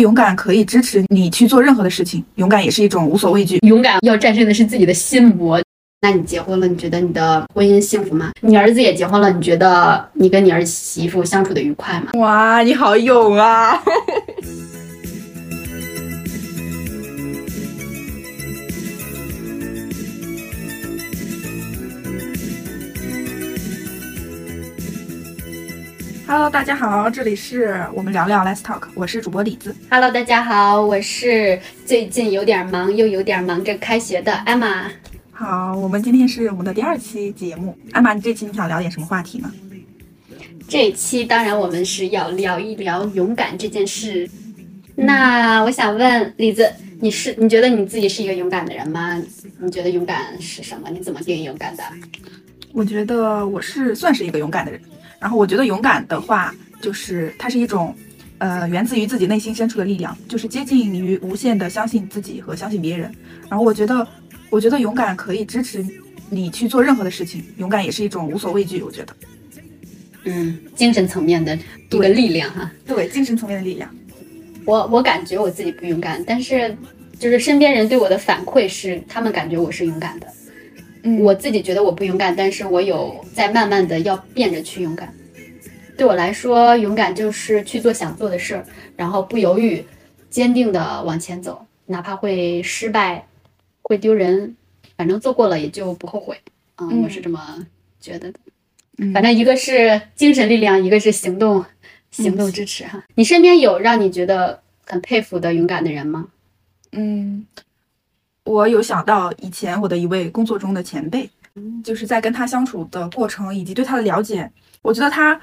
勇敢可以支持你去做任何的事情，勇敢也是一种无所畏惧。勇敢要战胜的是自己的心魔。那你结婚了，你觉得你的婚姻幸福吗？你儿子也结婚了，你觉得你跟你儿媳妇相处的愉快吗？哇，你好勇啊！Hello，大家好，这里是我们聊聊 Let's Talk，我是主播李子。Hello，大家好，我是最近有点忙又有点忙着开学的艾玛。好，我们今天是我们的第二期节目。艾玛，你这期你想聊点什么话题呢？这一期当然我们是要聊一聊勇敢这件事。那我想问李子，你是你觉得你自己是一个勇敢的人吗？你觉得勇敢是什么？你怎么定义勇敢的？我觉得我是算是一个勇敢的人。然后我觉得勇敢的话，就是它是一种，呃，源自于自己内心深处的力量，就是接近于无限的相信自己和相信别人。然后我觉得，我觉得勇敢可以支持你去做任何的事情，勇敢也是一种无所畏惧。我觉得，嗯，精神层面的一个力量哈。对，精神层面的力量。我我感觉我自己不勇敢，但是就是身边人对我的反馈是，他们感觉我是勇敢的。我自己觉得我不勇敢，但是我有在慢慢的要变着去勇敢。对我来说，勇敢就是去做想做的事儿，然后不犹豫，坚定的往前走，哪怕会失败，会丢人，反正做过了也就不后悔。嗯，我是这么觉得的。反正一个是精神力量，一个是行动，行动支持哈。你身边有让你觉得很佩服的勇敢的人吗？嗯。我有想到以前我的一位工作中的前辈，就是在跟他相处的过程以及对他的了解，我觉得他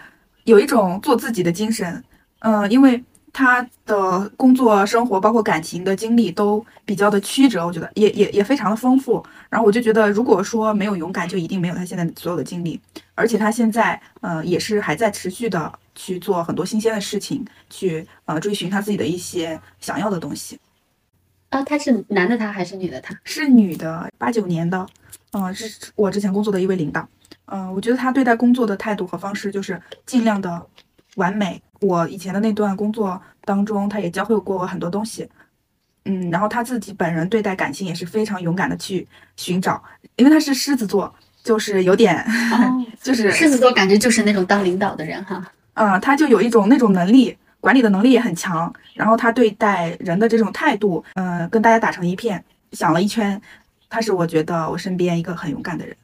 有一种做自己的精神。嗯，因为他的工作生活包括感情的经历都比较的曲折，我觉得也也也非常的丰富。然后我就觉得，如果说没有勇敢，就一定没有他现在所有的经历。而且他现在，呃，也是还在持续的去做很多新鲜的事情，去呃追寻他自己的一些想要的东西。啊，他是男的他还是女的他？是女的，八九年的，嗯，是我之前工作的一位领导，嗯，我觉得他对待工作的态度和方式就是尽量的完美。我以前的那段工作当中，他也教会过我很多东西，嗯，然后他自己本人对待感情也是非常勇敢的去寻找，因为他是狮子座，就是有点，就是狮子座感觉就是那种当领导的人哈，嗯，他就有一种那种能力。管理的能力也很强，然后他对待人的这种态度，嗯，跟大家打成一片。想了一圈，他是我觉得我身边一个很勇敢的人。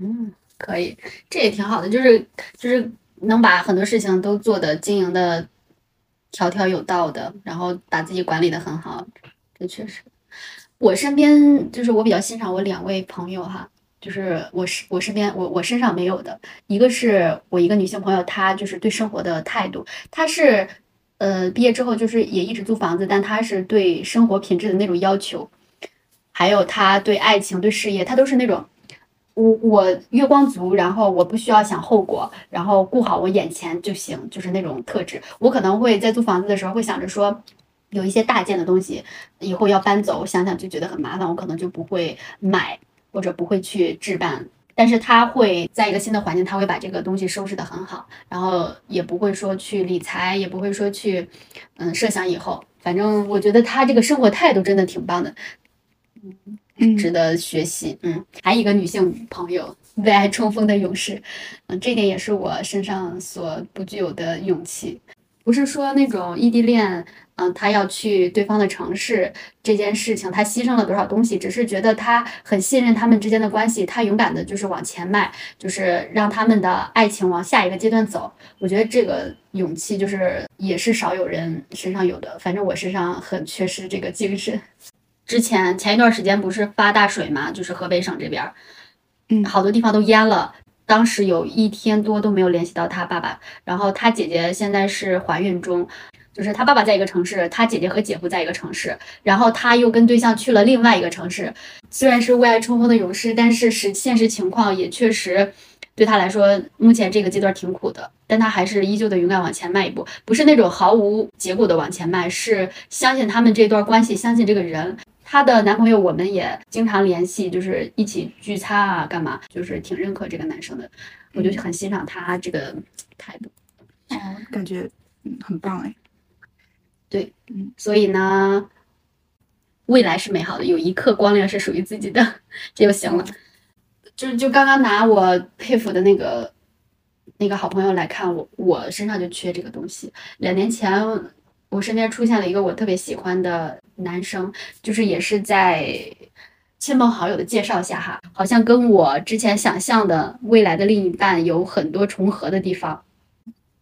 嗯，可以，这也挺好的，就是就是能把很多事情都做的经营的条条有道的，然后把自己管理的很好，这确实。我身边就是我比较欣赏我两位朋友哈。就是我是我身边我我身上没有的一个是我一个女性朋友，她就是对生活的态度，她是呃毕业之后就是也一直租房子，但她是对生活品质的那种要求，还有她对爱情对事业，她都是那种我我月光族，然后我不需要想后果，然后顾好我眼前就行，就是那种特质。我可能会在租房子的时候会想着说，有一些大件的东西以后要搬走，我想想就觉得很麻烦，我可能就不会买。或者不会去置办，但是他会在一个新的环境，他会把这个东西收拾得很好，然后也不会说去理财，也不会说去，嗯，设想以后。反正我觉得他这个生活态度真的挺棒的，嗯，值得学习。嗯，还有一个女性朋友，为爱冲锋的勇士，嗯，这点也是我身上所不具有的勇气。不是说那种异地恋，嗯，他要去对方的城市这件事情，他牺牲了多少东西，只是觉得他很信任他们之间的关系，他勇敢的就是往前迈，就是让他们的爱情往下一个阶段走。我觉得这个勇气就是也是少有人身上有的，反正我身上很缺失这个精神。之前前一段时间不是发大水嘛，就是河北省这边，嗯，好多地方都淹了。当时有一天多都没有联系到他爸爸，然后他姐姐现在是怀孕中，就是他爸爸在一个城市，他姐姐和姐夫在一个城市，然后他又跟对象去了另外一个城市。虽然是为爱冲锋的勇士，但是实现实情况也确实对他来说，目前这个阶段挺苦的。但他还是依旧的勇敢往前迈一步，不是那种毫无结果的往前迈，是相信他们这段关系，相信这个人。她的男朋友，我们也经常联系，就是一起聚餐啊，干嘛，就是挺认可这个男生的，我就很欣赏他这个态度。哦，感觉嗯很棒哎。对，嗯，所以呢，未来是美好的，有一刻光亮是属于自己的，这就行了。就是就刚刚拿我佩服的那个那个好朋友来看，我我身上就缺这个东西。两年前，我身边出现了一个我特别喜欢的男生，就是也是在亲朋好友的介绍下哈，好像跟我之前想象的未来的另一半有很多重合的地方。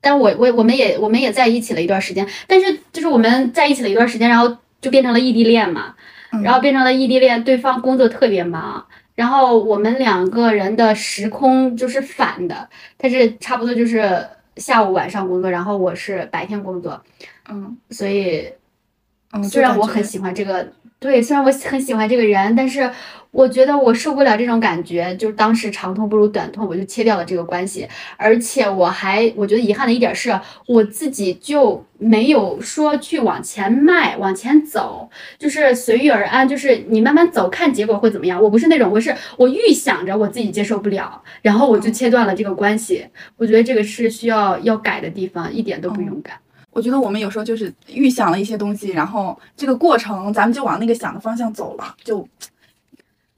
但我我我们也我们也在一起了一段时间，但是就是我们在一起了一段时间，然后就变成了异地恋嘛，嗯然后变成了异地恋，对方工作特别忙，然后我们两个人的时空就是反的，他是差不多就是下午晚上工作，然后我是白天工作，嗯所以嗯，虽然我很喜欢这个，对，虽然我很喜欢这个人，但是我觉得我受不了这种感觉，就是当时长痛不如短痛，我就切掉了这个关系。而且我还我觉得遗憾的一点是，我自己就没有说去往前迈、往前走，就是随遇而安，就是你慢慢走，看结果会怎么样。我不是那种，我是我预想着我自己接受不了，然后我就切断了这个关系。我觉得这个是需要要改的地方，一点都不勇敢。我觉得我们有时候就是预想了一些东西，然后这个过程咱们就往那个想的方向走了，就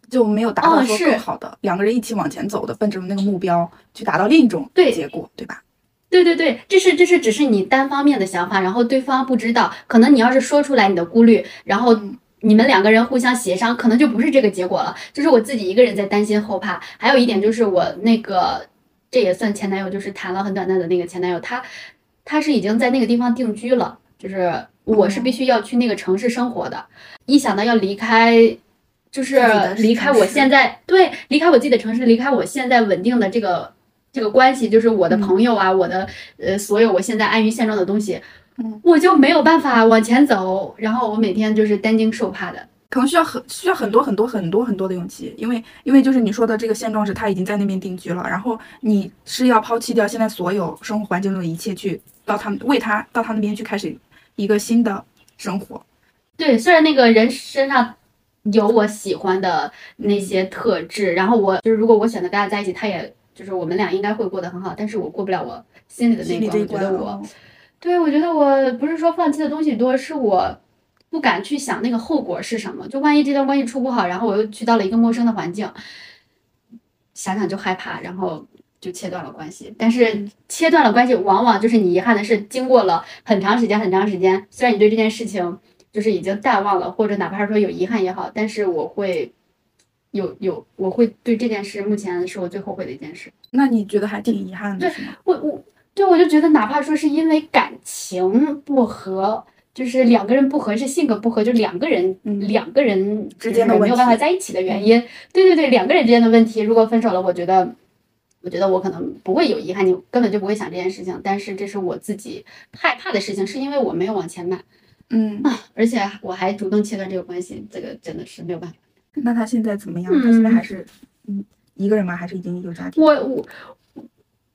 就没有达到说更好的、两个人一起往前走的，奔着那个目标去达到另一种对结果，对吧？对对对，这是这是只是你单方面的想法，然后对方不知道。可能你要是说出来你的顾虑，然后嗯你们两个人互相协商，可能就不是这个结果了。就是我自己一个人在担心后怕。还有一点就是我那个，这也算前男友，就是谈了很短暂的那个前男友，他他是已经在那个地方定居了，就是我是必须要去那个城市生活的。一想到要离开。就是离开我现在对离开我自己的城市，离开我现在稳定的这个这个关系，就是我的嗯朋友啊，我的呃所有我现在安于现状的东西，嗯我就没有办法往前走，然后我每天就是担惊受怕的。可能需要很需要很多很多很多很多的勇气，因为因为就是你说的这个现状是他已经在那边定居了，然后你是要抛弃掉现在所有生活环境中的一切，去到他们为他到他那边去开始一个新的生活。对，虽然那个人身上有我喜欢的那些特质，然后我就是如果我选择跟他在一起，他也就是我们俩应该会过得很好，但是我过不了我心里的那心里这一关。我觉得我对，我觉得我不是说放弃的东西多，是我不敢去想那个后果是什么。就万一这段关系处不好，然后我又去到了一个陌生的环境，想想就害怕，然后就切断了关系。但是切断了关系，往往就是你遗憾的是，经过了很长时间、很长时间，虽然你对这件事情就是已经淡忘了，或者哪怕是说有遗憾也好，但是我会有有，我会对这件事目前是我最后悔的一件事。那你觉得还挺遗憾的，是吗？我我对我就觉得，哪怕说是因为感情不合，就是两个人不合，是性格不合，就两个人、嗯两个人之间的没有办法在一起的原因。对对对，两个人之间的问题，如果分手了，我觉得，我觉得我可能不会有遗憾，你根本就不会想这件事情。但是这是我自己害怕的事情，是因为我没有往前迈，嗯，而且我还主动切断这个关系，这个真的是没有办法。那他现在怎么样？他现在还是嗯一个人吗？还是已经有家庭？我我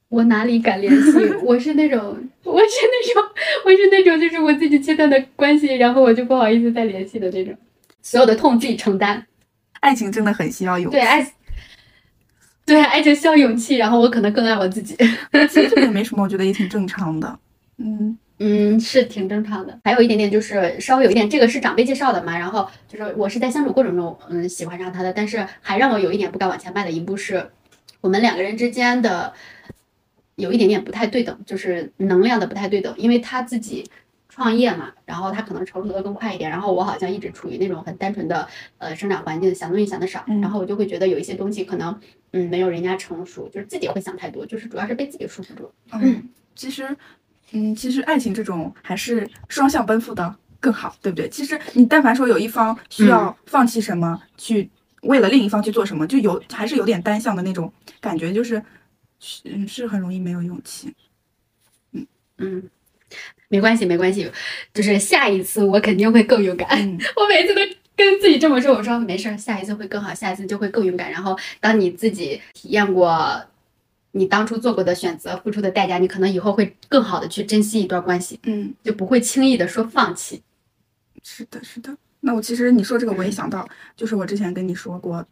我哪里敢联系？我是那种，我是那种，我是那种，就是我自己切断的关系，然后我就不好意思再联系的那种，所有的痛自己承担。爱情真的很需要勇气。对爱，对爱情需要勇气，然后我可能更爱我自己。其实这个也没什么，我觉得也挺正常的。嗯嗯，是挺正常的。还有一点点就是稍微有一点，这个是长辈介绍的嘛，然后就是我是在相处过程中，嗯，喜欢上他的，但是还让我有一点不敢往前迈的一步是，我们两个人之间的有一点点不太对等，就是能量的不太对等，因为他自己创业嘛，然后他可能成熟的更快一点，然后我好像一直处于那种很单纯的呃生长环境，想东西想的少，嗯然后我就会觉得有一些东西可能嗯没有人家成熟，就是自己会想太多，就是主要是被自己束缚住。嗯，其实嗯，其实爱情这种还是双向奔赴的更好，对不对？其实你但凡说有一方需要放弃什么，去为了另一方去做什么，就有还是有点单向的那种感觉，就是嗯是很容易没有勇气。嗯，没关系，没关系，就是下一次我肯定会更勇敢。嗯 我每次都跟自己这么说，我说没事儿，下一次会更好，下一次就会更勇敢。然后当你自己体验过你当初做过的选择、付出的代价，你可能以后会更好的去珍惜一段关系，嗯，就不会轻易的说放弃。是的，是的。那我其实你说这个我也想到，就是我之前跟你说过，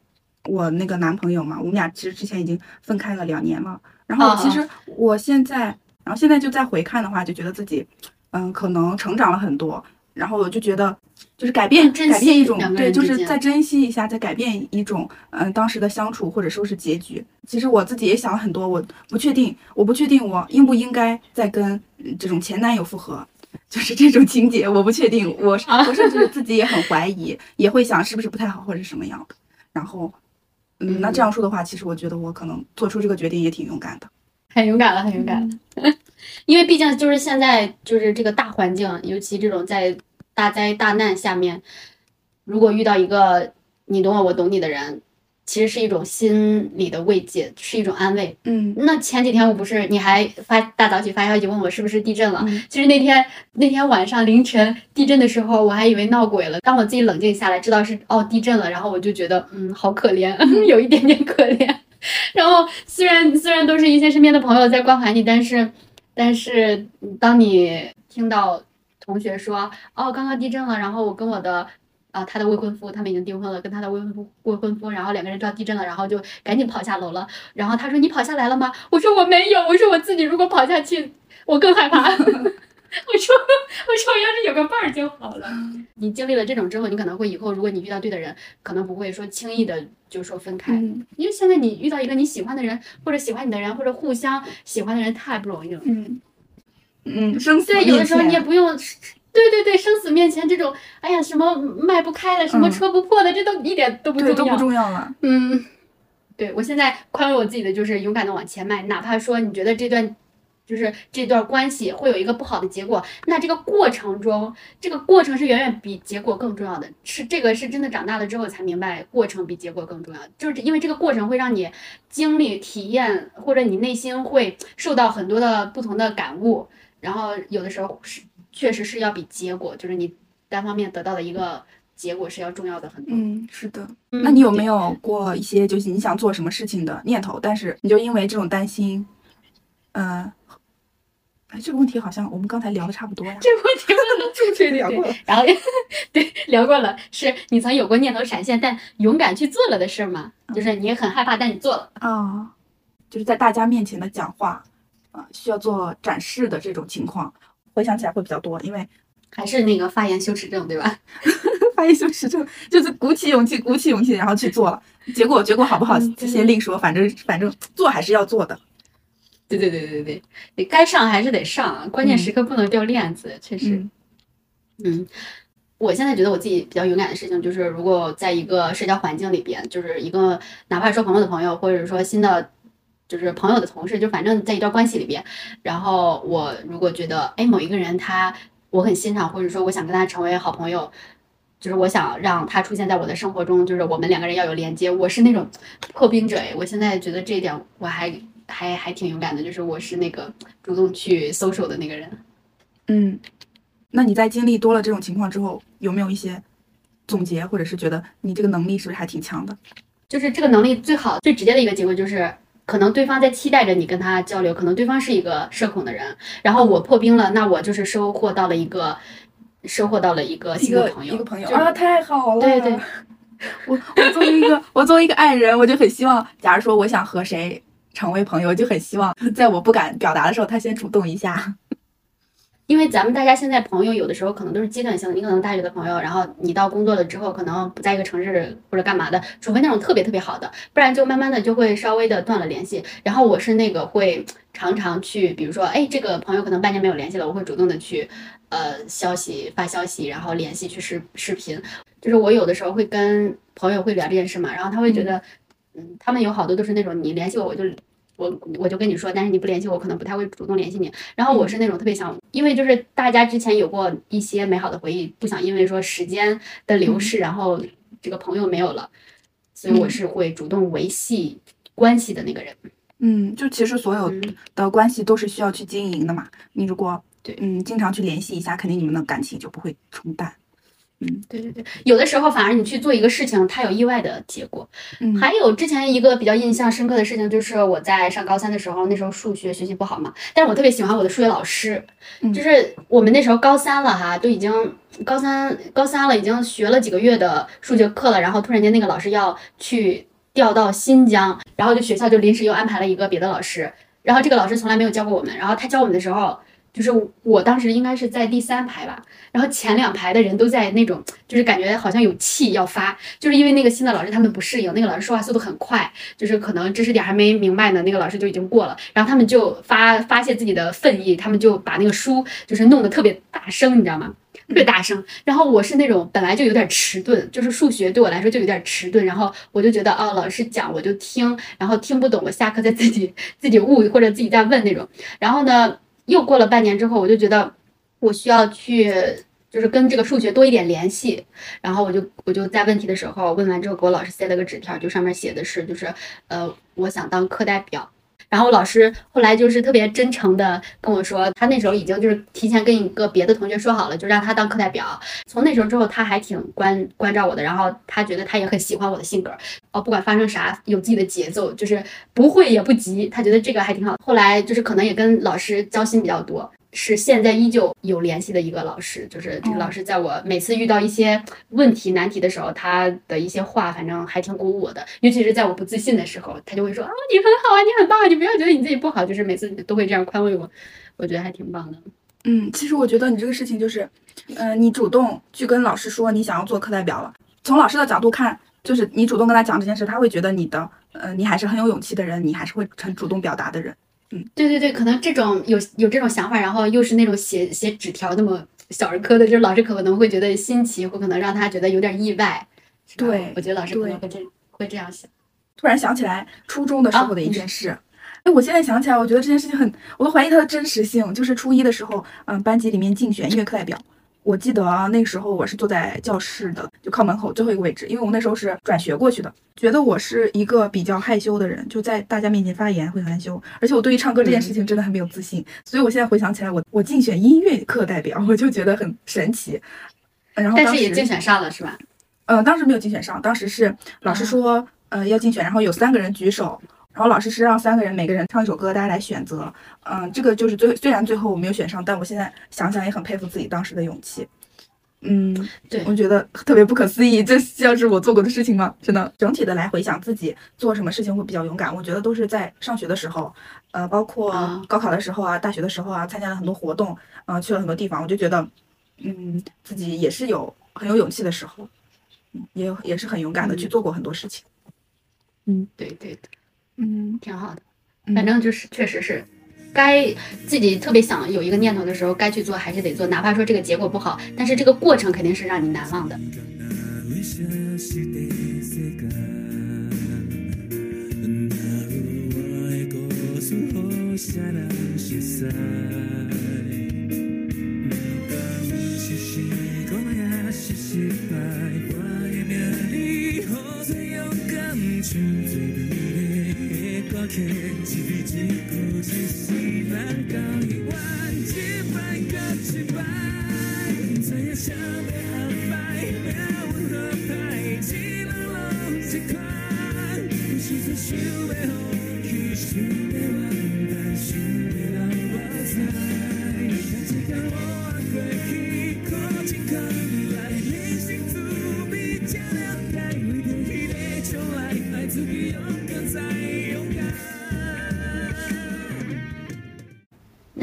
我那个男朋友嘛，我们俩其实之前已经分开了两年了。然后哦其实我现在，然后现在就再回看的话，就觉得自己，嗯，可能成长了很多。然后我就觉得，就是改变，改变一种，对，就是再珍惜一下，再改变一种，嗯，当时的相处或者说是结局。其实我自己也想了很多，我不确定，我不确定我应不应该再跟这种前男友复合，就是这种情节，我不确定。我我甚至自己也很怀疑，也会想是不是不太好或者什么样的。然后，嗯，那这样说的话，其实我觉得我可能做出这个决定也挺勇敢的，很勇敢了，很勇敢了。因为毕竟就是现在就是这个大环境，尤其这种在。大灾大难下面，如果遇到一个你懂我我懂你的人，其实是一种心理的慰藉，是一种安慰。嗯，那前几天我不是你还发大早起发消息问我是不是地震了？其实那天那天晚上凌晨地震的时候，我还以为闹鬼了。当我自己冷静下来，知道是哦地震了，然后我就觉得嗯好可怜，有一点点可怜。然后虽然虽然都是一些身边的朋友在关怀你，但是但是当你听到。同学说：“哦，刚刚地震了，然后我跟我的啊，他的未婚夫，他们已经订婚了，跟他的未婚夫未婚夫，然后两个人知道地震了，然后就赶紧跑下楼了。然后他说：‘你跑下来了吗？’我说：‘我没有。’我说：‘我自己如果跑下去，我更害怕。’我说：‘我说我要是有个伴儿就好了。’你经历了这种之后，你可能会以后，如果你遇到对的人，可能不会说轻易的就说分开，因为现在你遇到一个你喜欢的人，或者喜欢你的人，或者互相喜欢的人，太不容易了。嗯。”嗯，生死对，有的时候你也不用，对对对，生死面前这种，哎呀，什么迈不开的，什么戳不破的，这都一点都不重要，都不重要了。嗯，对我现在宽慰我自己的就是勇敢的往前迈，哪怕说你觉得这段就是这段关系会有一个不好的结果，那这个过程中，这个过程是远远比结果更重要的，是这个是真的长大了之后才明白，过程比结果更重要，就是因为这个过程会让你经历体验，或者你内心会受到很多的不同的感悟。然后有的时候是确实是要比结果，就是你单方面得到的一个结果是要重要的很多。嗯，是的。那你有没有过一些就是你想做什么事情的念头，但是你就因为这种担心，嗯，哎，这个问题好像我们刚才聊的差不多呀。这个问题问了出去聊过，然后对聊过了，是你曾有过念头闪现，但勇敢去做了的事吗？就是你很害怕，但你做了啊，就是在大家面前的讲话。啊需要做展示的这种情况，回想起来会比较多，因为还是那个发言羞耻症，对吧？发言羞耻症就是鼓起勇气，鼓起勇气，然后去做了，结果结果好不好先另说，反正反正做还是要做的。对对对对对，你该上还是得上，关键时刻不能掉链子，确实。嗯，我现在觉得我自己比较勇敢的事情，就是如果在一个社交环境里边，就是一个哪怕说朋友的朋友，或者说新的。就是朋友的同事，就反正在一段关系里边，然后我如果觉得哎某一个人他我很欣赏，或者说我想跟他成为好朋友，就是我想让他出现在我的生活中，就是我们两个人要有连接。我是那种破冰者哎，我现在觉得这一点我还还还挺勇敢的，就是我是那个主动去搜手的那个人。嗯，那你在经历多了这种情况之后，有没有一些总结，或者是觉得你这个能力是不是还挺强的？就是这个能力最好最直接的一个结果就是。可能对方在期待着你跟他交流，可能对方是一个社恐的人，然后我破冰了，那我就是收获到了一个，收获到了一个新的朋友，一个朋友啊，太好了！对对，我我作为一个 我作为一个爱人，我就很希望，假如说我想和谁成为朋友，就很希望在我不敢表达的时候，他先主动一下。因为咱们大家现在朋友有的时候可能都是阶段性的，你可能大学的朋友，然后你到工作了之后可能不在一个城市或者干嘛的，除非那种特别特别好的，不然就慢慢的就会稍微的断了联系。然后我是那个会常常去，比如说，哎，这个朋友可能半年没有联系了，我会主动的去，呃，消息发消息，然后联系去视视频。就是我有的时候会跟朋友会聊这件事嘛，然后他会觉得，嗯，他们有好多都是那种你联系我我就。我我就跟你说，但是你不联系我，可能不太会主动联系你。然后我是那种特别想，因为就是大家之前有过一些美好的回忆，不想因为说时间的流逝，然后这个朋友没有了，所以我是会主动维系关系的那个人。嗯，就其实所有的关系都是需要去经营的嘛。你如果对嗯经常去联系一下，肯定你们的感情就不会冲淡。嗯，对对对，有的时候反而你去做一个事情，它有意外的结果。嗯，还有之前一个比较印象深刻的事情，就是我在上高三的时候，那时候数学学习不好嘛，但是我特别喜欢我的数学老师。就是我们那时候高三了哈，都已经高三高三了，已经学了几个月的数学课了，然后突然间那个老师要去调到新疆，然后就学校就临时又安排了一个别的老师，然后这个老师从来没有教过我们，然后他教我们的时候。就是我当时应该是在第三排吧，然后前两排的人都在那种，就是感觉好像有气要发，就是因为那个新的老师他们不适应，那个老师说话速度很快，就是可能知识点还没明白呢，那个老师就已经过了，然后他们就发发泄自己的愤意，他们就把那个书就是弄得特别大声，你知道吗？特别大声。然后我是那种本来就有点迟钝，就是数学对我来说就有点迟钝，然后我就觉得哦，老师讲我就听，然后听不懂我下课再自己自己悟或者自己再问那种，然后呢。又过了半年之后，我就觉得我需要去，就是跟这个数学多一点联系。然后我就我就在问题的时候问完之后，给我老师塞了个纸条，就上面写的是，就是呃，我想当课代表。然后老师后来就是特别真诚的跟我说，他那时候已经就是提前跟一个别的同学说好了，就让他当课代表。从那时候之后，他还挺关关照我的，然后他觉得他也很喜欢我的性格，哦，不管发生啥，有自己的节奏，就是不会也不急，他觉得这个还挺好。后来就是可能也跟老师交心比较多。是现在依旧有联系的一个老师，就是这个老师，在我每次遇到一些问题难题的时候，他的一些话，反正还挺鼓舞我的。尤其是在我不自信的时候，他就会说啊，你很好啊，你很棒啊，你不要觉得你自己不好，就是每次都会这样宽慰我，我觉得还挺棒的。嗯，其实我觉得你这个事情就是，嗯，你主动去跟老师说你想要做课代表了。从老师的角度看，就是你主动跟他讲这件事，他会觉得你的，呃，你还是很有勇气的人，你还是会很主动表达的人。嗯，对对对，可能这种有有这种想法，然后又是那种写写纸条那么小儿科的，就是老师可能会觉得新奇，或可能让他觉得有点意外。对，我觉得老师可能会这会这样想。突然想起来初中的时候的一件事，哎，我现在想起来，我觉得这件事情很，我都怀疑它的真实性。就是初一的时候，嗯，班级里面竞选音乐课代表。我记得那个时候我是坐在教室的，就靠门口最后一个位置，因为我那时候是转学过去的。觉得我是一个比较害羞的人，就在大家面前发言会很害羞，而且我对于唱歌这件事情真的很没有自信。所以我现在回想起来，我我竞选音乐课代表，我就觉得很神奇。然后但是也竞选上了是吧？呃，当时没有竞选上，当时是老师说呃要竞选，然后有三个人举手。然后老师是让三个人每个人唱一首歌，大家来选择。嗯，这个就是最虽然最后我没有选上，但我现在想想也很佩服自己当时的勇气。嗯，对，我觉得特别不可思议，这像是我做过的事情吗？真的，整体的来回想自己做什么事情会比较勇敢，我觉得都是在上学的时候，呃，包括高考的时候啊，大学的时候啊，参加了很多活动，嗯，去了很多地方，我就觉得，嗯，自己也是有很有勇气的时候，嗯，也也是很勇敢的去做过很多事情。嗯，对对的。嗯，挺好的，反正就是确实是，该自己特别想有一个念头的时候，该去做还是得做，哪怕说这个结果不好，但是这个过程肯定是让你难忘的。我的一字一句一世人到永远一遍又一遍不知影谁在安排命运好歹一人拢一款有时阵想欲放弃想欲怨叹想欲流目屎这一次想要放弃想要说声爱你却又不敢对你说一句分手你很了解我在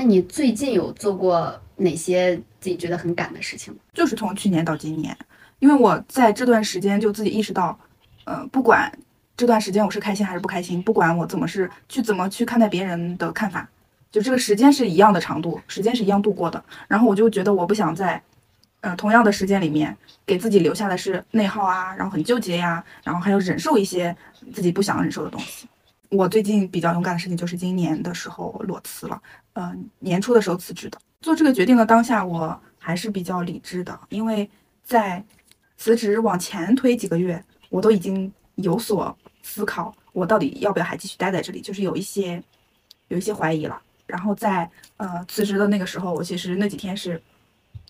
你最近有做过哪些自己觉得很赶的事情？就是从去年到今年，因为我在这段时间就自己意识到，呃，不管这段时间我是开心还是不开心，不管我怎么是去怎么去看待别人的看法，就这个时间是一样的长度，时间是一样度过的。然后我就觉得我不想在，呃，同样的时间里面给自己留下的是内耗啊，然后很纠结呀，然后还有忍受一些自己不想忍受的东西。我最近比较勇敢的事情就是今年的时候裸辞了，呃，年初的时候辞职的。做这个决定的当下，我还是比较理智的，因为在辞职往前推几个月，我都已经有所思考，我到底要不要还继续待在这里，就是有一些有一些怀疑了。然后在呃辞职的那个时候，我其实那几天是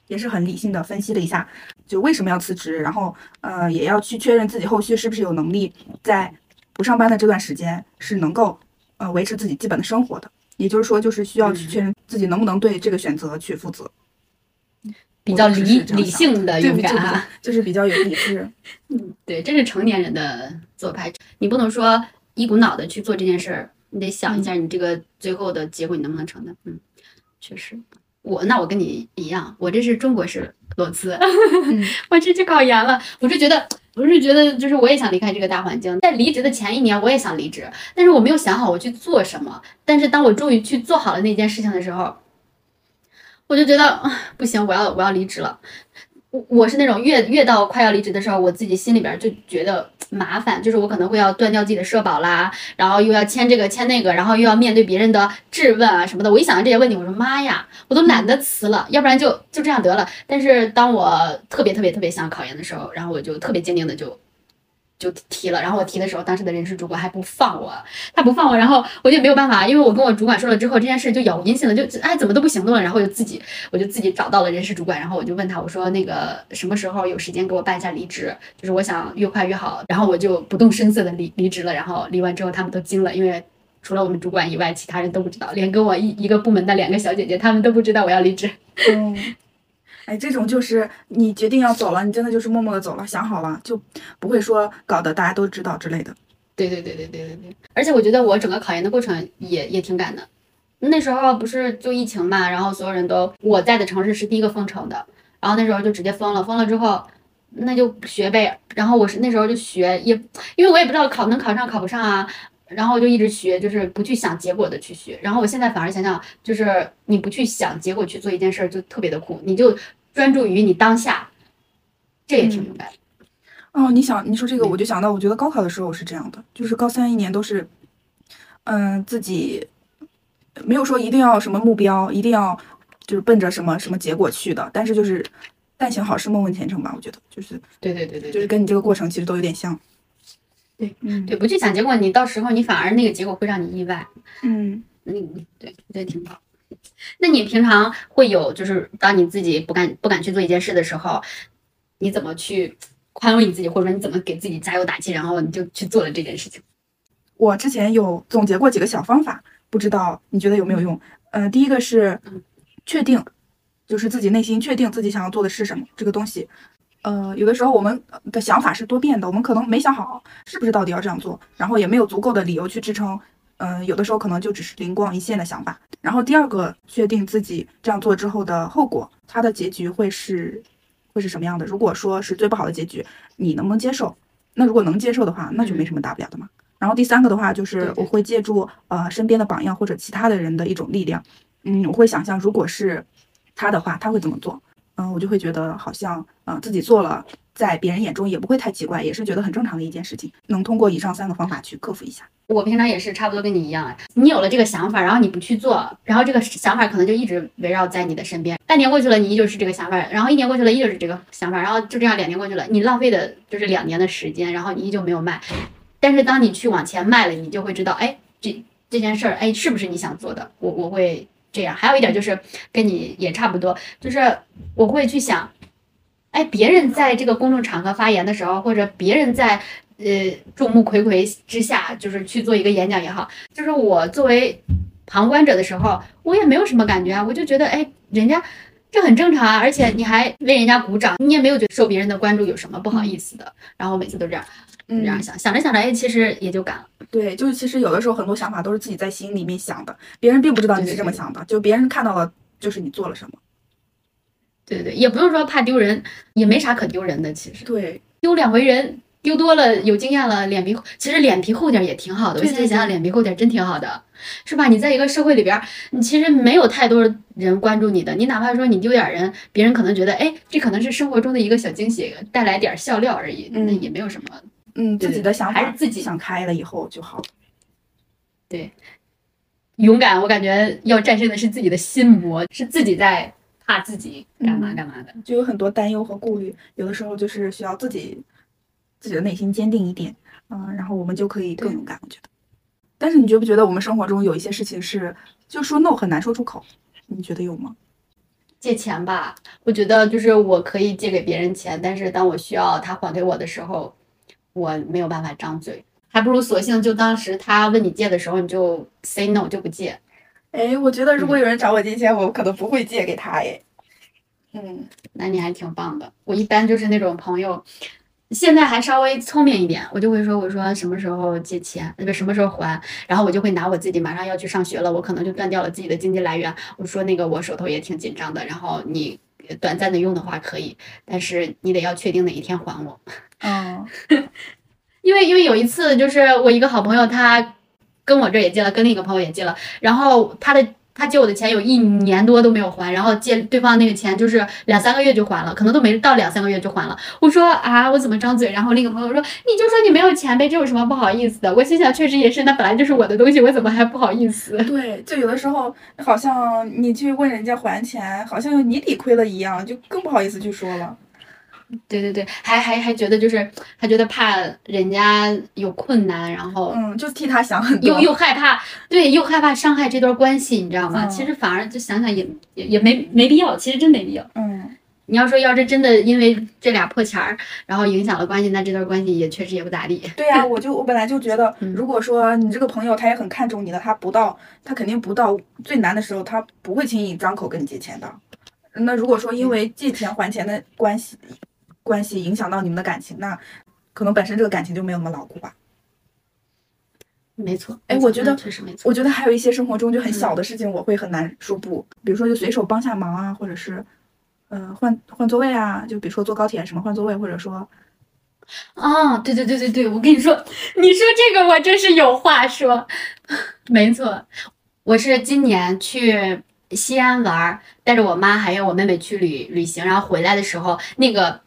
也是很理性的分析了一下，就为什么要辞职，然后呃也要去确认自己后续是不是有能力在。不上班的这段时间是能够，呃，维持自己基本的生活的，也就是说，就是需要去确认自己能不能对这个选择去负责，比较理理性的勇敢，就是比较有理智。嗯，对，这是成年人的做派，你不能说一股脑的去做这件事儿，你得想一下，你这个最后的结果你能不能承担？嗯，确实。我那我跟你一样，我这是中国式裸辞，嗯 我这去考研了，我就觉得。我是觉得，就是我也想离开这个大环境。在离职的前一年，我也想离职，但是我没有想好我去做什么。但是当我终于去做好了那件事情的时候，我就觉得不行，我要我要离职了。我我是那种越越到快要离职的时候，我自己心里边就觉得麻烦，就是我可能会要断掉自己的社保啦，然后又要签这个签那个，然后又要面对别人的质问啊什么的。我一想到这些问题，我说妈呀，我都懒得辞了，要不然就就这样得了。但是当我特别特别特别想考研的时候，然后我就特别坚定的就就提了。然后我提的时候，当时的人事主管还不放我，他不放我，然后我就没有办法，因为我跟我主管说了之后，这件事就杳无音信了，就哎怎么都不行动了。然后就自己我就自己找到了人事主管，然后我就问他，我说那个什么时候有时间给我办一下离职，就是我想越快越好。然后我就不动声色的离离职了。然后离完之后，他们都惊了，因为除了我们主管以外，其他人都不知道，连跟我一一个部门的两个小姐姐，她们都不知道我要离职。嗯，哎，这种就是你决定要走了，你真的就是默默的走了，想好了就不会说搞得大家都知道之类的。对对对对对对对，而且我觉得我整个考研的过程也也挺赶的。那时候不是就疫情嘛，然后所有人都我在的城市是第一个封城的，然后那时候就直接封了，封了之后那就学呗。然后我是那时候就学，也因为我也不知道考能考上考不上啊，然后我就一直学，就是不去想结果的去学。然后我现在反而想想，就是你不去想结果去做一件事儿，就特别的苦，你就专注于你当下，这也挺勇敢的。哦，你想你说这个，嗯我就想到，我觉得高考的时候是这样的，就是高三一年都是，嗯、自己没有说一定要什么目标，一定要就是奔着什么什么结果去的，但是就是但行好事，莫问前程吧，我觉得就是对对对对对就是跟你这个过程其实都有点像。对，嗯，对，不去想结果，你到时候你反而那个结果会让你意外。嗯。嗯，对，我觉得挺好。那你平常会有，就是当你自己不敢不敢去做一件事的时候，你怎么去宽慰你自己，或者说你怎么给自己加油打气，然后你就去做了这件事情？我之前有总结过几个小方法，不知道你觉得有没有用？呃，第一个是嗯确定，就是自己内心确定自己想要做的是什么这个东西。呃，有的时候我们的想法是多变的，我们可能没想好是不是到底要这样做，然后也没有足够的理由去支撑。嗯、有的时候可能就只是灵光一现的想法。然后第二个，确定自己这样做之后的后果，它的结局会是会是什么样的？如果说是最不好的结局，你能不能接受？那如果能接受的话，那就没什么大不了的嘛。然后第三个的话，就是我会借助呃身边的榜样或者其他的人的一种力量，嗯，我会想象如果是他的话，他会怎么做？嗯，我就会觉得好像呃自己做了，在别人眼中也不会太奇怪，也是觉得很正常的一件事情。能通过以上三个方法去克服一下。我平常也是差不多跟你一样，你有了这个想法，然后你不去做，然后这个想法可能就一直围绕在你的身边。半年过去了，你依旧是这个想法，然后一年过去了，依旧是这个想法，然后就这样两年过去了，你浪费的就是两年的时间，然后你依旧没有卖。但是当你去往前迈了，你就会知道，哎，这这件事儿，哎，是不是你想做的？我我会这样。还有一点就是跟你也差不多，就是我会去想，哎，别人在这个公众场合发言的时候，或者别人在呃众目睽睽之下，就是去做一个演讲也好，就是我作为旁观者的时候，我也没有什么感觉啊，我就觉得，哎，人家。这很正常啊，而且你还为人家鼓掌，你也没有觉得受别人的关注有什么不好意思的。然后每次都这样，这样想，想着想着，哎，其实也就敢了。对，就是其实有的时候很多想法都是自己在心里面想的，别人并不知道你是这么想的，就别人看到了就是你做了什么。对对对，也不用说怕丢人，也没啥可丢人的，其实对，丢两回人。丢多了有经验了，脸皮其实脸皮厚点也挺好的。我现在想想，脸皮厚点真挺好的，是吧？你在一个社会里边，你其实没有太多人关注你的，你哪怕说你丢点人，别人可能觉得，哎，这可能是生活中的一个小惊喜，带来点笑料而已，嗯那也没有什么。嗯，对自己的想法还是自己想开了以后就好对。勇敢，我感觉要战胜的是自己的心魔，是自己在怕自己干嘛嗯干嘛的。就有很多担忧和顾虑，有的时候就是需要自己自己的内心坚定一点，嗯、然后我们就可以更勇敢。我觉得，但是你觉不觉得我们生活中有一些事情是就说 no 很难说出口？你觉得有吗？借钱吧，我觉得就是我可以借给别人钱，但是当我需要他还给我的时候，我没有办法张嘴，还不如索性就当时他问你借的时候，你就 say no 就不借。哎，我觉得如果嗯有人找我借钱，我可能不会借给他。哎，嗯那你还挺棒的。我一般就是那种朋友现在还稍微聪明一点，我就会说，我说什么时候借钱，那个什么时候还，然后我就会拿我自己马上要去上学了，我可能就断掉了自己的经济来源。我说那个我手头也挺紧张的，然后你短暂的用的话可以，但是你得要确定哪一天还我。嗯，因为因为有一次就是我一个好朋友，他跟我这也借了，跟另一个朋友也借了，然后他的。他借我的钱有一年多都没有还，然后借对方那个钱就是两三个月就还了，可能都没到两三个月就还了。我说啊，我怎么张嘴？然后另一个朋友说，你就说你没有钱呗，这有什么不好意思的？我心想，确实也是，那本来就是我的东西，我怎么还不好意思？对，就有的时候好像你去问人家还钱，好像你理亏了一样，就更不好意思去说了。对对对，还还还觉得就是还觉得怕人家有困难，然后嗯，就替他想很多，又又害怕，对，又害怕伤害这段关系，你知道吗？其实反而就想想也也也没没必要，其实真没必要。嗯，你要说要是真的因为这俩破钱儿，然后影响了关系，那这段关系也确实也不咋地。对呀，我就我本来就觉得，如果说你这个朋友他也很看重你的，他不到他肯定不到最难的时候，他不会轻易张口跟你借钱的。那如果说因为借钱还钱的关系，关系影响到你们的感情，那可能本身这个感情就没有那么牢固吧。没错，哎，我觉得确实没错。我觉得还有一些生活中就很小的事情，我会很难说不。比如说就随手帮下忙啊，或者是，呃，换换座位啊，就比如说坐高铁什么换座位，或者说，啊，对对对对对，我跟你说，你说这个我真是有话说。没错，我是今年去。西安玩，带着我妈还有我妹妹去旅旅行，然后回来的时候，那个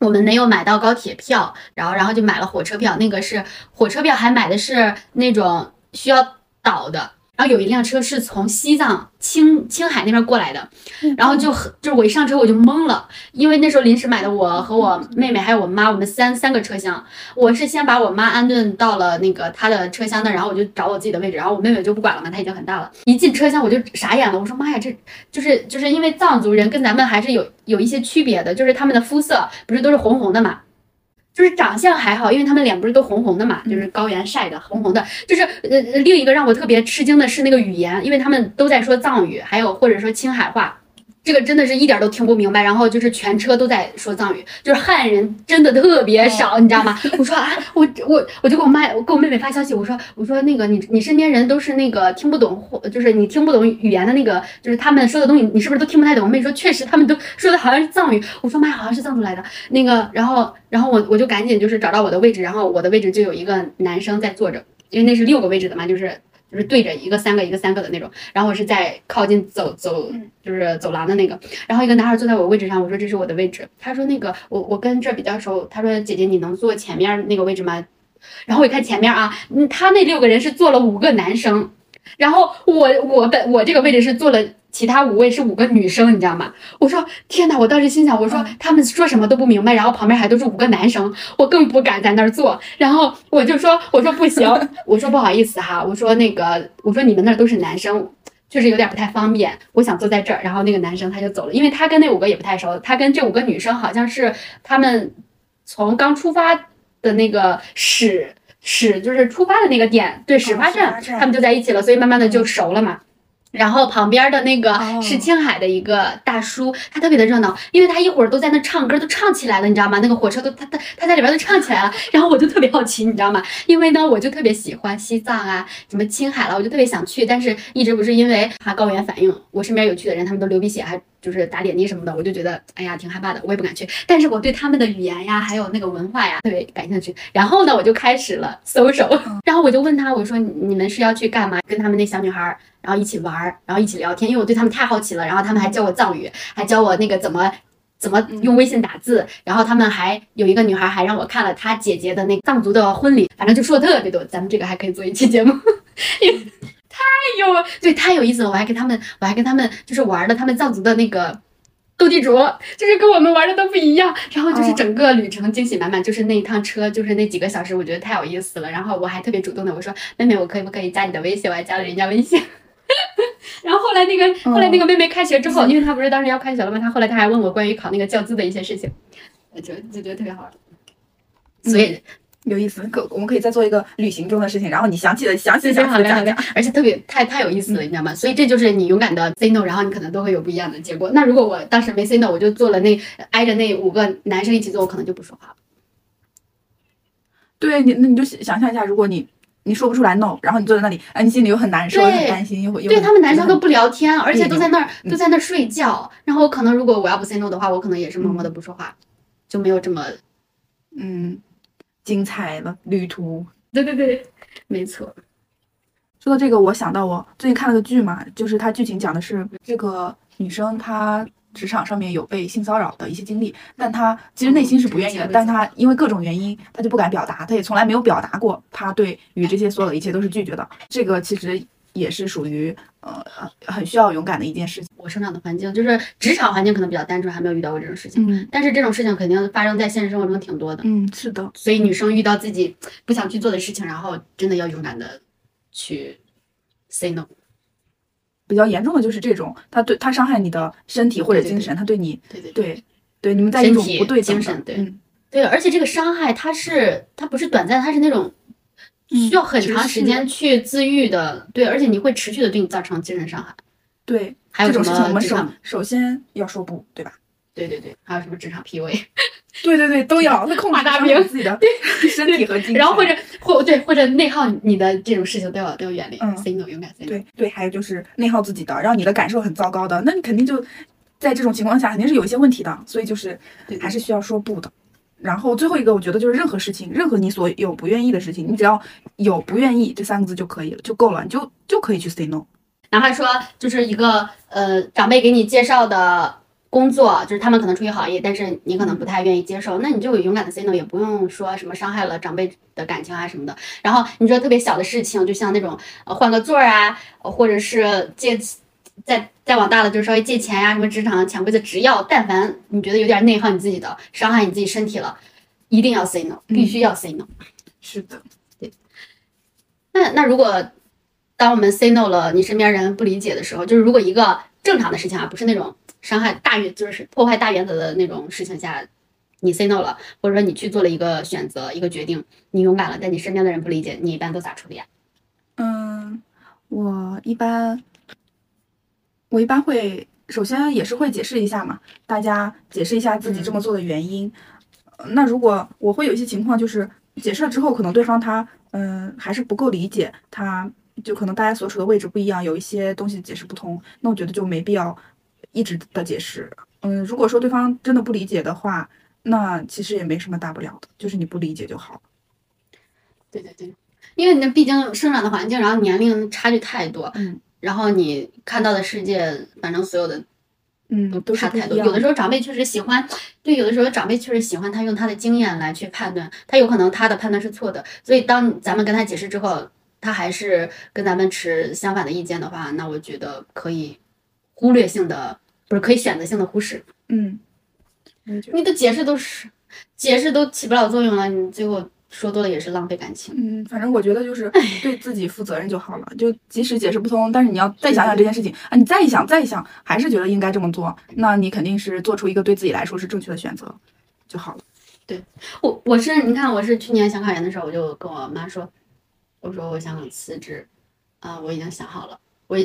我们没有买到高铁票，然后然后就买了火车票，那个是火车票，还买的是那种需要倒的。然后有一辆车是从西藏青青海那边过来的，然后就很就是我一上车我就懵了，因为那时候临时买的，我和我妹妹还有我妈，我们三三个车厢，我是先把我妈安顿到了那个她的车厢那，然后我就找我自己的位置，然后我妹妹就不管了嘛，她已经很大了，一进车厢我就傻眼了，我说妈呀，这就是就是因为藏族人跟咱们还是有有一些区别的，就是他们的肤色不是都是红红的嘛。就是长相还好，因为他们脸不是都红红的嘛，就是高原晒的红红的。就是呃，另一个让我特别吃惊的是那个语言，因为他们都在说藏语，还有或者说青海话。这个真的是一点都听不明白，然后就是全车都在说藏语，就是汉人真的特别少，你知道吗？我说啊，我我我就给我妈，我给我妹妹发消息，我说我说那个你你身边人都是那个听不懂，或就是你听不懂语言的那个，就是他们说的东西，你是不是都听不太懂？我妹说确实，他们都说的好像是藏语。我说妈呀，好像是藏族来的那个，然后然后我我就赶紧就是找到我的位置，然后我的位置就有一个男生在坐着，因为那是六个位置的嘛，就是。就是对着一个三个一个三个的那种，然后我是在靠近走走就是走廊的那个，然后一个男孩坐在我位置上，我说这是我的位置，他说那个我我跟这比较熟，他说姐姐你能坐前面那个位置吗？然后我一看前面啊，嗯，他那六个人是坐了五个男生，然后我我本我这个位置是坐了。其他五位是五个女生，你知道吗？我说天哪！我当时心想，我说他们说什么都不明白，然后旁边还都是五个男生，我更不敢在那儿坐。然后我就说，我说不行，我说不好意思哈，我说那个，我说你们那儿都是男生，确实有点不太方便，我想坐在这儿。然后那个男生他就走了，因为他跟那五个也不太熟，他跟这五个女生好像是他们从刚出发的那个始始就是出发的那个点，对始发站，他们就在一起了，所以慢慢的就熟了嘛。然后旁边的那个是青海的一个大叔，他特别的热闹，因为他一会儿都在那唱歌，都唱起来了，你知道吗？那个火车都他他他在里边都唱起来了。然后我就特别好奇，你知道吗？因为呢，我就特别喜欢西藏啊，什么青海了，我就特别想去，但是一直不是因为怕高原反应，我身边有去的人，他们都流鼻血，还就是打点滴什么的，我就觉得哎呀挺害怕的，我也不敢去。但是我对他们的语言呀，还有那个文化呀，特别感兴趣。然后呢，我就开始了搜手，然后我就问他，我说你们是要去干嘛？跟他们那小女孩。然后一起玩儿，然后一起聊天，因为我对他们太好奇了。然后他们还教我藏语，还教我那个怎么怎么用微信打字。然后他们还有一个女孩还让我看了她姐姐的那藏族的婚礼，反正就说的特别多。咱们这个还可以做一期节目，太有对太有意思了。我还跟他们，我还跟他们就是玩的他们藏族的那个斗地主，就是跟我们玩的都不一样。然后就是整个旅程惊喜满满，就是那一趟车，就是那几个小时，我觉得太有意思了。然后我还特别主动的我说妹妹，我可以不可以加你的微信？我还加了人家微信。然后后来那个后来那个妹妹开学之后，因为她不是当时要开学了吗？她后来她还问我关于考那个教资的一些事情，就就觉得特别好玩。所以有意思，可我们可以再做一个旅行中的事情，然后你详细的详细详细的讲讲，而且特别太太有意思了，你知道吗？所以这就是你勇敢的 say no，然后你可能都会有不一样的结果。那如果我当时没 say no，我就做了那挨着那五个男生一起坐，我可能就不说话了。对你，那你就想象一下，如果你你说不出来 no，然后你坐在那里，哎，你心里又很难受，又很担心，又对他们男生都不聊天，而且都在那儿都在那儿睡觉。然后可能如果我要不 say no 的话，我可能也是默默的不说话，就没有这么嗯，精彩了旅途。对对对，没错。说到这个，我想到我最近看了个剧嘛，就是它剧情讲的是这个女生她职场上面有被性骚扰的一些经历，但她其实内心是不愿意的，嗯但她因为各种原因，她就不敢表达，她也从来没有表达过，她对于这些所有的一切都是拒绝的。这个其实也是属于呃很需要勇敢的一件事情。我生长的环境就是职场环境可能比较单纯，还没有遇到过这种事情。嗯。但是这种事情肯定发生在现实生活中挺多的，嗯，是的，所以女生遇到自己不想去做的事情，然后真的要勇敢的去 say no。比较严重的就是这种，他对他伤害你的身体或者精神，他对你对对对对。对你们在一种不对精神对。嗯。对，而且这个伤害它是它不是短暂，它是那种需要很长时间去自愈的。对，而且你会持续的对你造成精神伤害。对还有什么职场？首先要说不，对吧？对对对，还有什么职场 PUA？对对对，都要，那控制大兵自己的 身体和精神。然后或者或对或者内耗你的这种事情都要都要远离、嗯 say no，勇敢 say no。对对，还有就是内耗自己的，让你的感受很糟糕的，那你肯定就在这种情况下肯定是有一些问题的，所以就是还是需要说不的。然后最后一个，我觉得就是任何事情，任何你所有不愿意的事情，你只要有不愿意这三个字就可以了，就够了，你就就可以去 say no。哪怕说就是一个呃长辈给你介绍的工作，就是他们可能出于好意，但是你可能不太愿意接受，那你就勇敢的 say no，也不用说什么伤害了长辈的感情啊什么的。然后你说特别小的事情，就像那种呃换个座儿啊，或者是借在再往大了，就是稍微借钱呀、什么职场潜规则，只要但凡你觉得有点内耗你自己的，伤害你自己身体了，一定要 say no，必须要 say no。是的，对那那如果当我们 say no 了，你身边人不理解的时候，就是如果一个正常的事情啊，不是那种伤害大原，就是破坏大原则的那种事情下，你 say no 了，或者说你去做了一个选择、一个决定，你勇敢了，但你身边的人不理解，你一般都咋处理啊？嗯，我一般我一般会首先也是会解释一下嘛，大家解释一下自己这么做的原因。呃那如果我会有一些情况，就是解释了之后，可能对方他嗯还是不够理解，他就可能大家所处的位置不一样，有一些东西解释不通，那我觉得就没必要一直的解释。嗯，如果说对方真的不理解的话，那其实也没什么大不了的，就是你不理解就好。对对对，因为那毕竟生长的环境，然后年龄差距太多，嗯然后你看到的世界，反正所有的嗯，都是差太多。有的时候长辈确实喜欢，对，有的时候长辈确实喜欢他用他的经验来去判断，他有可能他的判断是错的，所以当咱们跟他解释之后，他还是跟咱们持相反的意见的话，那我觉得可以忽略性的，不是可以选择性的忽视。嗯，你的解释都是解释都起不了作用了，你最后说多了也是浪费感情。嗯，反正我觉得就是对自己负责任就好了。就即使解释不通，但是你要再想想这件事情啊，你再一想再一想，还是觉得应该这么做，那你肯定是做出一个对自己来说是正确的选择就好了。对我我是你看，我是去年想考研的时候，我就跟我妈说，我说我想辞职，啊、我已经想好了，我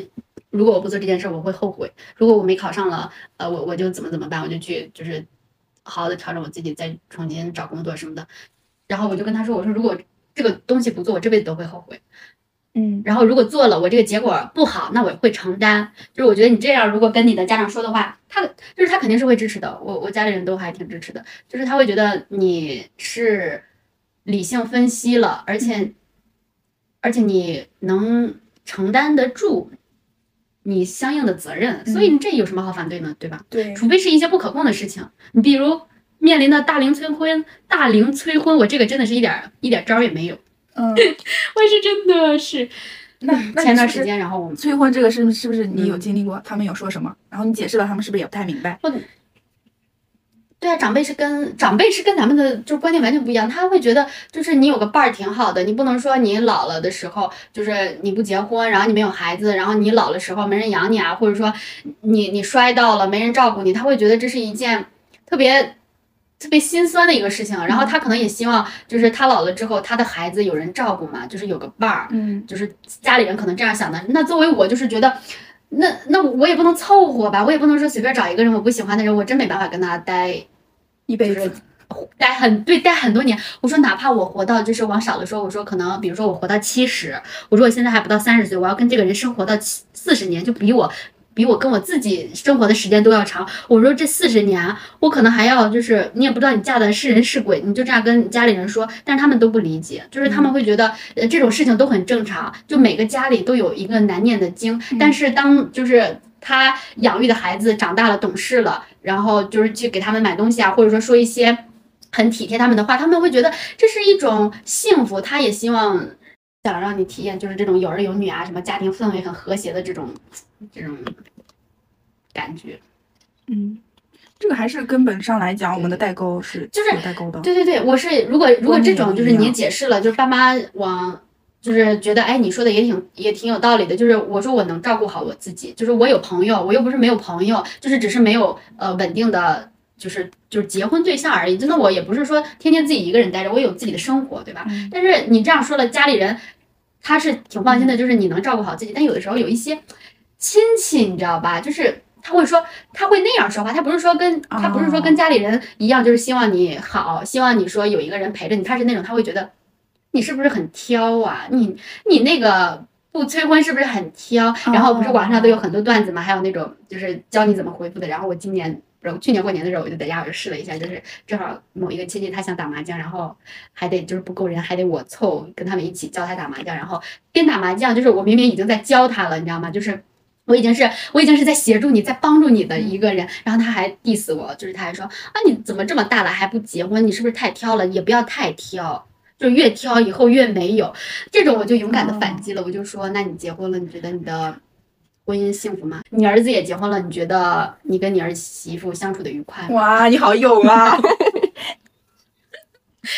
如果我不做这件事，我会后悔。如果我没考上了，呃，我我就怎么怎么办，我就去就是好好的调整我自己，再重新找工作什么的。然后我就跟他说，我说如果这个东西不做，我这辈子都会后悔。嗯然后如果做了，我这个结果不好，那我会承担。就是我觉得你这样，如果跟你的家长说的话，他就是他肯定是会支持的。我我家里人都还挺支持的，就是他会觉得你是理性分析了，而且而且你能承担得住你相应的责任，所以你这有什么好反对呢？对吧？对，除非是一些不可控的事情，你比如面临的大龄催婚，大龄催婚，我这个真的是一点儿一点招儿也没有，嗯，我是真的是。那前段时间，然后我们催婚这个是是不是你有嗯经历过？他们有说什么？然后你解释了，他们是不是也不太明白？对啊，长辈是跟长辈是跟咱们的就是观念完全不一样，他会觉得就是你有个伴儿挺好的，你不能说你老了的时候就是你不结婚，然后你没有孩子，然后你老的时候没人养你啊，或者说你你摔到了没人照顾你，他会觉得这是一件特别特别心酸的一个事情。然后他可能也希望就是他老了之后，他的孩子有人照顾嘛，就是有个伴儿，嗯就是家里人可能这样想的。那作为我就是觉得。那那我也不能凑合吧，我也不能说随便找一个人我不喜欢的人，我真没办法跟他待一辈子就是 待很对待很多年。我说哪怕我活到就是往少了说，我说可能比如说我活到七十，我说我现在还不到三十岁，我要跟这个人生活到七四十年，就比我。比我跟我自己生活的时间都要长。我说这四十年，我可能还要就是你也不知道你嫁的是人是鬼，你就这样跟家里人说，但是他们都不理解，就是他们会觉得呃这种事情都很正常，就每个家里都有一个难念的经。但是当就是他养育的孩子长大了懂事了，然后就是去给他们买东西啊，或者说说一些很体贴他们的话，他们会觉得这是一种幸福。他也希望想让你体验就是这种有儿有女啊，什么家庭氛围很和谐的这种。这种感觉，嗯，这个还是根本上来讲，我们的代沟是就是有代沟的。对对对，我是如果如果这种就是你解释了，就是爸妈往就是觉得哎，你说的也挺也挺有道理的。就是我说我能照顾好我自己，就是我有朋友，我又不是没有朋友，就是只是没有呃稳定的，就是就是结婚对象而已。真的，我也不是说天天自己一个人待着，我有自己的生活，对吧？但是你这样说了，家里人他是挺放心的，就是你能照顾好自己。但有的时候有一些。亲戚，你知道吧？就是他会说，他会那样说话，他不是说跟他不是说跟家里人一样，就是希望你好，希望你说有一个人陪着你。他是那种他会觉得你是不是很挑啊？你你那个不催婚是不是很挑？然后不是网上都有很多段子嘛，还有那种就是教你怎么回复的。然后我今年不是去年过年的时候，我就在家我就试了一下，就是正好某一个亲戚他想打麻将，然后还得就是不够人，还得我凑跟他们一起教他打麻将。然后边打麻将，就是我明明已经在教他了，你知道吗？就是。我已经是我已经是在协助你，在帮助你的一个人，然后他还 diss 我，就是他还说啊，你怎么这么大了还不结婚？你是不是太挑了？也不要太挑，就越挑以后越没有。这种我就勇敢的反击了，我就说，那你结婚了，你觉得你的婚姻幸福吗？你儿子也结婚了，你觉得你跟你儿媳妇相处的愉快吗？哇，你好勇啊！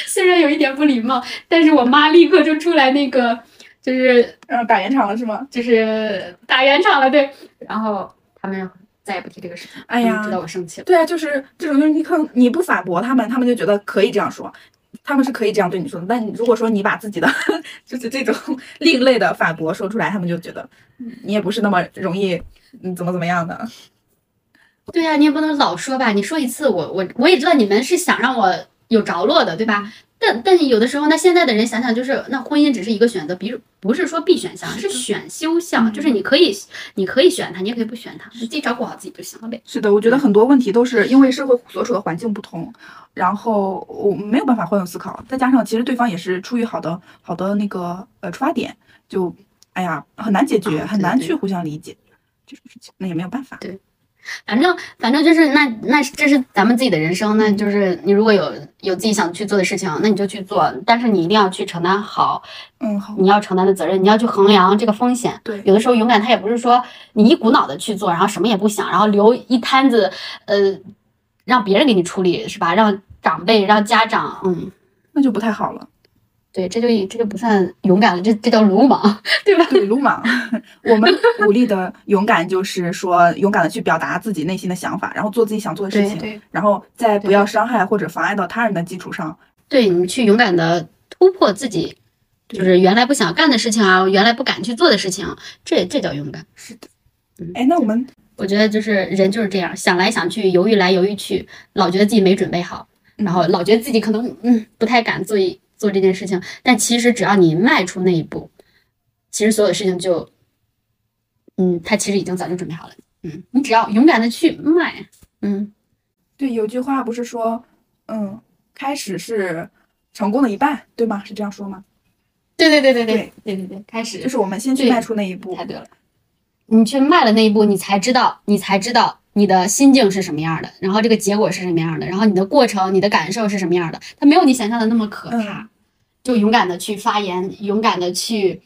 虽然有一点不礼貌，但是我妈立刻就出来那个。就是呃打圆场了是吗？就是打圆场了，对。然后他们再也不提这个事情。哎呀，知道我生气了。对啊，就是这种，就是你可你不反驳他们，他们就觉得可以这样说，他们是可以这样对你说的。但如果说你把自己的 就是这种 另类的反驳说出来，他们就觉得你也不是那么容易，嗯，怎么怎么样的。对呀，你也不能老说吧？你说一次，我我我也知道你们是想让我有着落的，对吧？但但有的时候，那现在的人想想，就是那婚姻只是一个选择，比如不是说必选项，是选修项，就是你可以你可以选它，你也可以不选它，你自己照顾好自己就行了呗。是的，我觉得很多问题都是 因为社会所处的环境不同，然后我没有办法换位思考，再加上其实对方也是出于好的好的那个呃出发点，就哎呀很难解决，很难去互相理解这种事情，那也没有办法。对。反正反正就是那那这是咱们自己的人生，那就是你如果有有自己想去做的事情，那你就去做，但是你一定要去承担好，嗯，好，你要承担的责任，你要去衡量这个风险。对，有的时候勇敢，他也不是说你一股脑的去做，然后什么也不想，然后留一摊子，呃，让别人给你处理，是吧？让长辈，让家长，嗯，那就不太好了。对，这就这就不算勇敢了，这这叫鲁莽，对吧？对，鲁莽。我们鼓励的勇敢就是说，勇敢的去表达自己内心的想法，然后做自己想做的事情，然后在不要伤害或者妨碍到他人的基础上，对你去勇敢的突破自己，就是原来不想干的事情啊，原来不敢去做的事情，这这叫勇敢。是的。哎，那我们我觉得就是人就是这样，想来想去，犹豫来犹豫去，老觉得自己没准备好，然后老觉得自己可能嗯不太敢做一。做这件事情，但其实只要你迈出那一步，其实所有的事情就，嗯，他其实已经早就准备好了。嗯，你只要勇敢的去迈。嗯，对，有句话不是说，嗯，开始是成功的一半，对吗？是这样说吗？对对对对对对对对，开始就是我们先去迈出那一步。太对了，你去迈了那一步，你才知道，你才知道。你的心境是什么样的？然后这个结果是什么样的？然后你的过程、你的感受是什么样的？它没有你想象的那么可怕。就勇敢的去发言，勇敢的去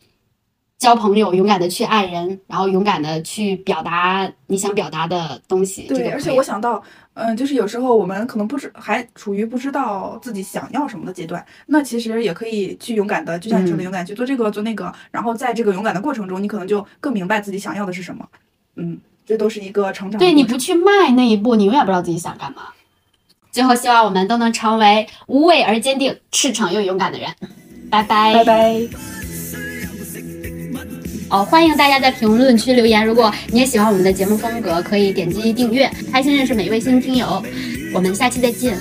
交朋友，勇敢的去爱人，然后勇敢的去表达你想表达的东西。对，而且我想到，嗯，就是有时候我们可能不知还处于不知道自己想要什么的阶段，那其实也可以去勇敢的，就像你说的，勇敢去做这个做那个。然后在这个勇敢的过程中，你可能就更明白自己想要的是什么。嗯。这都是一个成长。对，你不去迈那一步，你永远不知道自己想干嘛。最后，希望我们都能成为无畏而坚定、赤诚又勇敢的人。拜拜，拜拜。哦，欢迎大家在评论区留言。如果你也喜欢我们的节目风格，可以点击订阅。开心认识每一位新听友，我们下期再见。